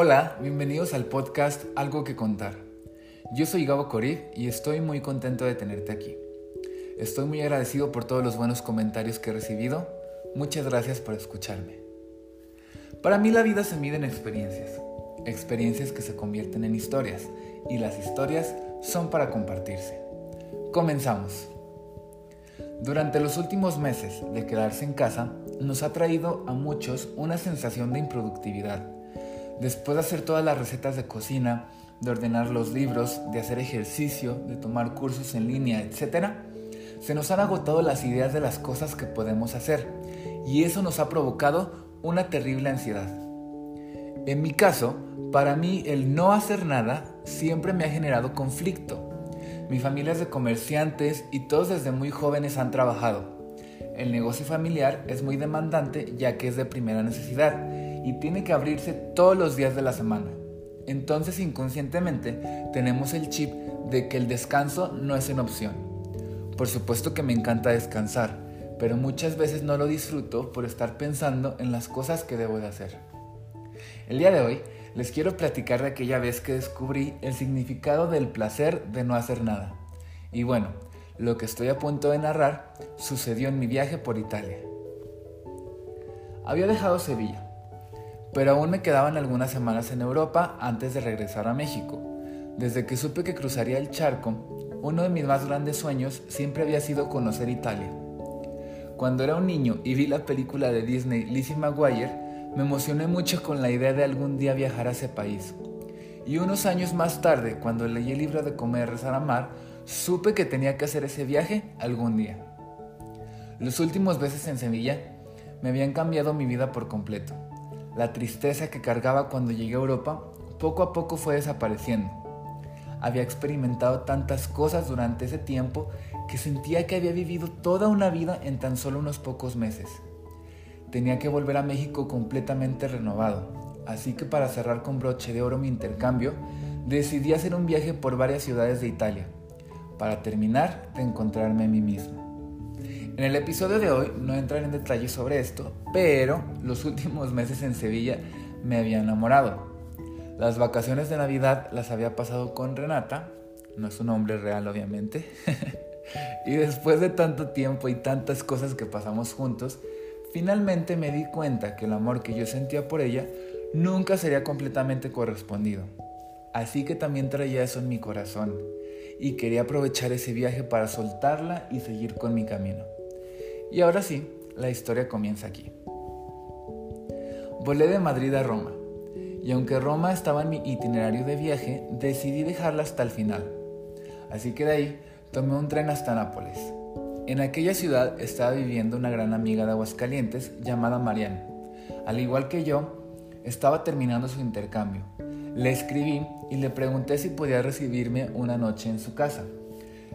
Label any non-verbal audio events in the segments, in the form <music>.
Hola, bienvenidos al podcast Algo que contar. Yo soy Gabo Corif y estoy muy contento de tenerte aquí. Estoy muy agradecido por todos los buenos comentarios que he recibido. Muchas gracias por escucharme. Para mí la vida se mide en experiencias, experiencias que se convierten en historias y las historias son para compartirse. Comenzamos. Durante los últimos meses de quedarse en casa, nos ha traído a muchos una sensación de improductividad Después de hacer todas las recetas de cocina, de ordenar los libros, de hacer ejercicio, de tomar cursos en línea, etc., se nos han agotado las ideas de las cosas que podemos hacer y eso nos ha provocado una terrible ansiedad. En mi caso, para mí el no hacer nada siempre me ha generado conflicto. Mi familia es de comerciantes y todos desde muy jóvenes han trabajado. El negocio familiar es muy demandante ya que es de primera necesidad y tiene que abrirse todos los días de la semana. Entonces inconscientemente tenemos el chip de que el descanso no es una opción. Por supuesto que me encanta descansar, pero muchas veces no lo disfruto por estar pensando en las cosas que debo de hacer. El día de hoy les quiero platicar de aquella vez que descubrí el significado del placer de no hacer nada. Y bueno, lo que estoy a punto de narrar sucedió en mi viaje por Italia. Había dejado Sevilla, pero aún me quedaban algunas semanas en Europa antes de regresar a México. Desde que supe que cruzaría el charco, uno de mis más grandes sueños siempre había sido conocer Italia. Cuando era un niño y vi la película de Disney Lizzie McGuire, me emocioné mucho con la idea de algún día viajar a ese país. Y unos años más tarde, cuando leí el libro de Comer, Rezar, Amar, supe que tenía que hacer ese viaje algún día. Los últimos veces en Sevilla me habían cambiado mi vida por completo. La tristeza que cargaba cuando llegué a Europa poco a poco fue desapareciendo. Había experimentado tantas cosas durante ese tiempo que sentía que había vivido toda una vida en tan solo unos pocos meses. Tenía que volver a México completamente renovado, así que para cerrar con broche de oro mi intercambio, decidí hacer un viaje por varias ciudades de Italia, para terminar de encontrarme a mí mismo. En el episodio de hoy no entraré en detalles sobre esto, pero los últimos meses en Sevilla me había enamorado. Las vacaciones de Navidad las había pasado con Renata, no es su nombre real obviamente, <laughs> y después de tanto tiempo y tantas cosas que pasamos juntos, finalmente me di cuenta que el amor que yo sentía por ella nunca sería completamente correspondido. Así que también traía eso en mi corazón y quería aprovechar ese viaje para soltarla y seguir con mi camino. Y ahora sí, la historia comienza aquí. Volé de Madrid a Roma, y aunque Roma estaba en mi itinerario de viaje, decidí dejarla hasta el final. Así que de ahí tomé un tren hasta Nápoles. En aquella ciudad estaba viviendo una gran amiga de Aguascalientes llamada Marianne. Al igual que yo, estaba terminando su intercambio. Le escribí y le pregunté si podía recibirme una noche en su casa.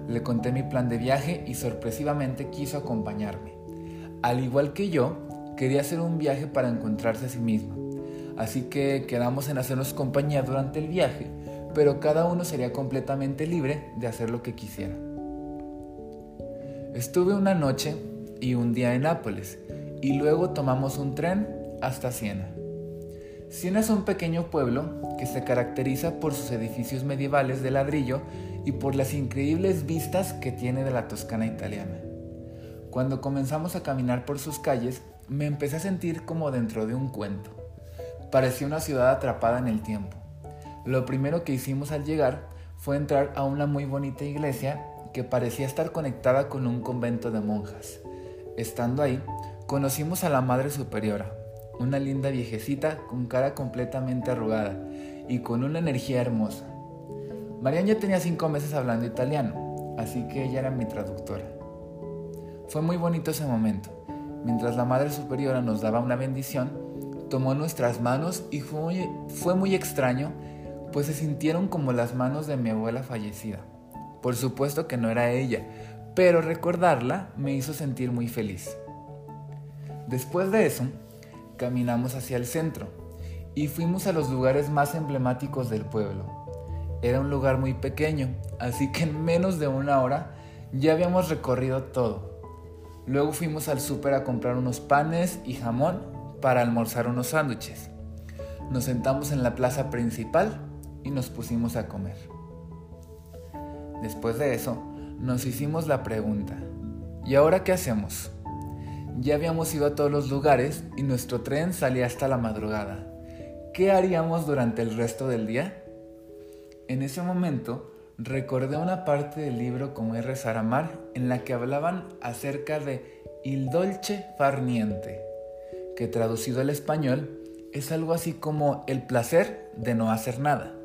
Le conté mi plan de viaje y sorpresivamente quiso acompañarme. Al igual que yo, quería hacer un viaje para encontrarse a sí misma. Así que quedamos en hacernos compañía durante el viaje, pero cada uno sería completamente libre de hacer lo que quisiera. Estuve una noche y un día en Nápoles y luego tomamos un tren hasta Siena. Siena es un pequeño pueblo que se caracteriza por sus edificios medievales de ladrillo y por las increíbles vistas que tiene de la Toscana italiana. Cuando comenzamos a caminar por sus calles, me empecé a sentir como dentro de un cuento. Parecía una ciudad atrapada en el tiempo. Lo primero que hicimos al llegar fue entrar a una muy bonita iglesia que parecía estar conectada con un convento de monjas. Estando ahí, conocimos a la Madre Superiora, una linda viejecita con cara completamente arrugada y con una energía hermosa. Marian ya tenía cinco meses hablando italiano, así que ella era mi traductora. Fue muy bonito ese momento. Mientras la Madre Superiora nos daba una bendición, tomó nuestras manos y fue muy, fue muy extraño, pues se sintieron como las manos de mi abuela fallecida. Por supuesto que no era ella, pero recordarla me hizo sentir muy feliz. Después de eso, caminamos hacia el centro y fuimos a los lugares más emblemáticos del pueblo. Era un lugar muy pequeño, así que en menos de una hora ya habíamos recorrido todo. Luego fuimos al súper a comprar unos panes y jamón para almorzar unos sándwiches. nos sentamos en la plaza principal y nos pusimos a comer. Después de eso, nos hicimos la pregunta, ¿y ahora qué hacemos? Ya habíamos ido a todos los lugares y nuestro tren salía hasta la madrugada. ¿Qué haríamos durante el resto del día? En ese momento recordé una parte del libro con R. Saramar en la que hablaban acerca de il dolce far niente, que traducido al español es algo así como el placer de no hacer nada.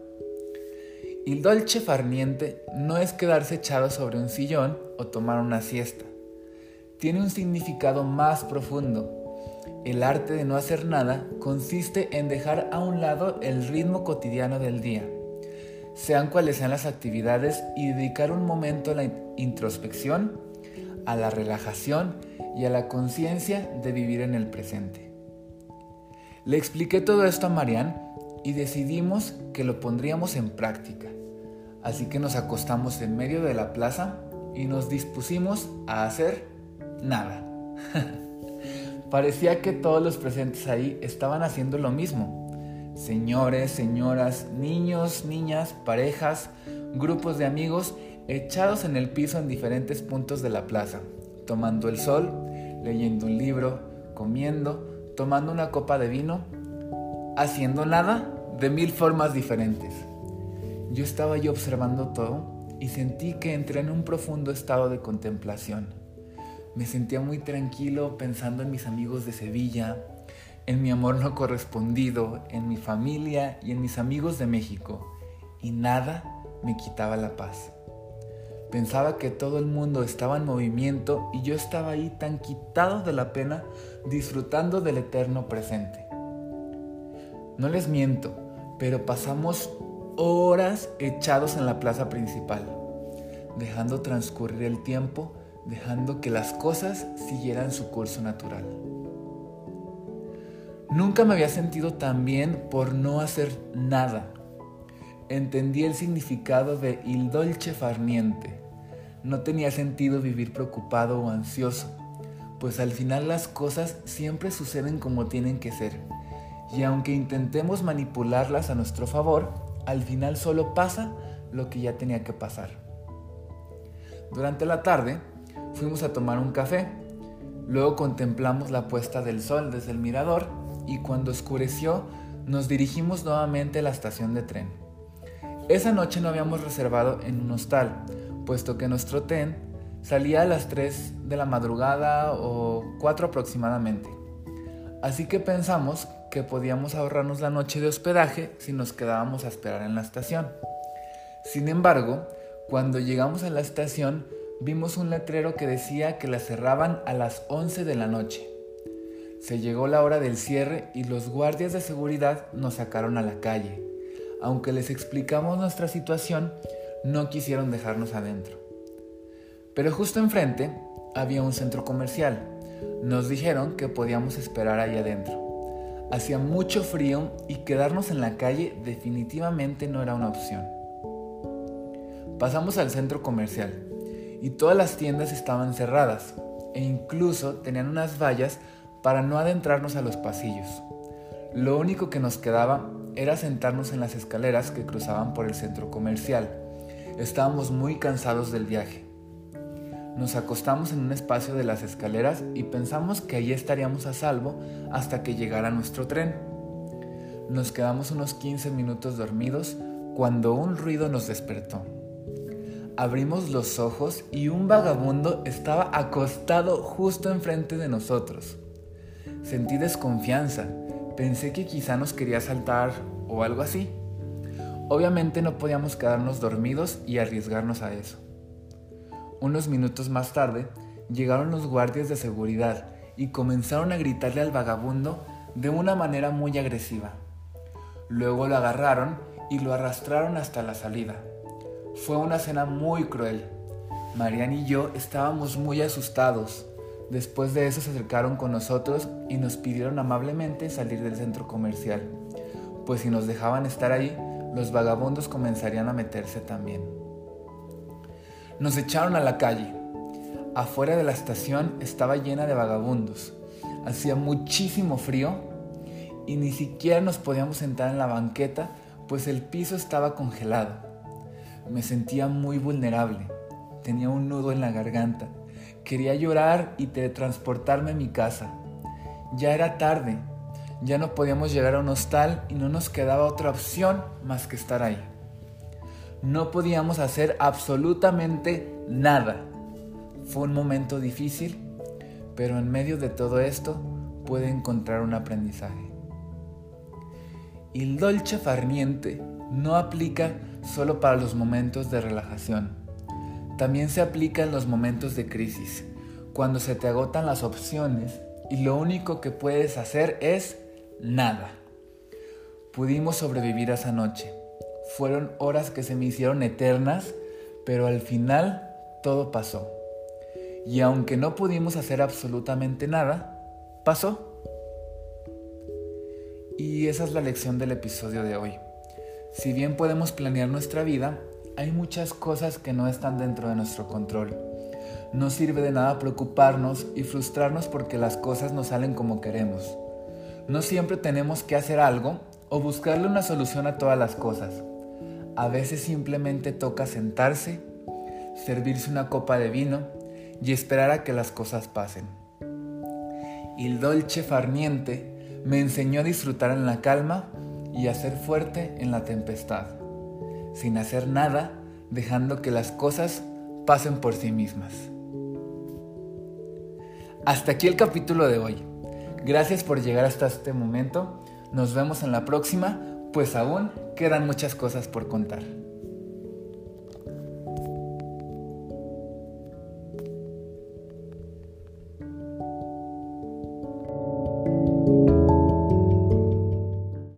Il dolce far niente no es quedarse echado sobre un sillón o tomar una siesta. Tiene un significado más profundo. El arte de no hacer nada consiste en dejar a un lado el ritmo cotidiano del día sean cuales sean las actividades y dedicar un momento a la introspección, a la relajación y a la conciencia de vivir en el presente. Le expliqué todo esto a Marianne y decidimos que lo pondríamos en práctica. Así que nos acostamos en medio de la plaza y nos dispusimos a hacer nada. <laughs> Parecía que todos los presentes ahí estaban haciendo lo mismo señores, señoras, niños, niñas, parejas, grupos de amigos echados en el piso en diferentes puntos de la plaza, tomando el sol, leyendo un libro, comiendo, tomando una copa de vino, haciendo nada de mil formas diferentes. Yo estaba yo observando todo y sentí que entré en un profundo estado de contemplación. Me sentía muy tranquilo pensando en mis amigos de Sevilla, en mi amor no correspondido, en mi familia y en mis amigos de México, y nada me quitaba la paz. Pensaba que todo el mundo estaba en movimiento y yo estaba ahí tan quitado de la pena, disfrutando del eterno presente. No les miento, pero pasamos horas echados en la plaza principal, dejando transcurrir el tiempo, dejando que las cosas siguieran su curso natural. Nunca me había sentido tan bien por no hacer nada. Entendí el significado de il dolce farniente. No tenía sentido vivir preocupado o ansioso, pues al final las cosas siempre suceden como tienen que ser. Y aunque intentemos manipularlas a nuestro favor, al final solo pasa lo que ya tenía que pasar. Durante la tarde fuimos a tomar un café, luego contemplamos la puesta del sol desde el mirador y cuando oscureció nos dirigimos nuevamente a la estación de tren. Esa noche no habíamos reservado en un hostal, puesto que nuestro tren salía a las 3 de la madrugada o 4 aproximadamente. Así que pensamos que podíamos ahorrarnos la noche de hospedaje si nos quedábamos a esperar en la estación. Sin embargo, cuando llegamos a la estación vimos un letrero que decía que la cerraban a las 11 de la noche. Se llegó la hora del cierre y los guardias de seguridad nos sacaron a la calle. Aunque les explicamos nuestra situación, no quisieron dejarnos adentro. Pero justo enfrente había un centro comercial. Nos dijeron que podíamos esperar ahí adentro. Hacía mucho frío y quedarnos en la calle definitivamente no era una opción. Pasamos al centro comercial y todas las tiendas estaban cerradas e incluso tenían unas vallas para no adentrarnos a los pasillos. Lo único que nos quedaba era sentarnos en las escaleras que cruzaban por el centro comercial. Estábamos muy cansados del viaje. Nos acostamos en un espacio de las escaleras y pensamos que allí estaríamos a salvo hasta que llegara nuestro tren. Nos quedamos unos 15 minutos dormidos cuando un ruido nos despertó. Abrimos los ojos y un vagabundo estaba acostado justo enfrente de nosotros. Sentí desconfianza, pensé que quizá nos quería saltar o algo así. Obviamente no podíamos quedarnos dormidos y arriesgarnos a eso. Unos minutos más tarde llegaron los guardias de seguridad y comenzaron a gritarle al vagabundo de una manera muy agresiva. Luego lo agarraron y lo arrastraron hasta la salida. Fue una escena muy cruel. Marian y yo estábamos muy asustados. Después de eso se acercaron con nosotros y nos pidieron amablemente salir del centro comercial, pues si nos dejaban estar ahí, los vagabundos comenzarían a meterse también. Nos echaron a la calle. Afuera de la estación estaba llena de vagabundos. Hacía muchísimo frío y ni siquiera nos podíamos sentar en la banqueta pues el piso estaba congelado. Me sentía muy vulnerable, tenía un nudo en la garganta, quería llorar y teletransportarme a mi casa. Ya era tarde, ya no podíamos llegar a un hostal y no nos quedaba otra opción más que estar ahí. No podíamos hacer absolutamente nada. Fue un momento difícil, pero en medio de todo esto pude encontrar un aprendizaje. El dolce farniente no aplica solo para los momentos de relajación. También se aplica en los momentos de crisis, cuando se te agotan las opciones y lo único que puedes hacer es nada. Pudimos sobrevivir esa noche. Fueron horas que se me hicieron eternas, pero al final todo pasó. Y aunque no pudimos hacer absolutamente nada, pasó. Y esa es la lección del episodio de hoy. Si bien podemos planear nuestra vida, hay muchas cosas que no están dentro de nuestro control. No sirve de nada preocuparnos y frustrarnos porque las cosas no salen como queremos. No siempre tenemos que hacer algo o buscarle una solución a todas las cosas. A veces simplemente toca sentarse, servirse una copa de vino y esperar a que las cosas pasen. Il dolce farniente me enseñó a disfrutar en la calma y a ser fuerte en la tempestad, sin hacer nada, dejando que las cosas pasen por sí mismas. Hasta aquí el capítulo de hoy. Gracias por llegar hasta este momento. Nos vemos en la próxima, pues aún quedan muchas cosas por contar.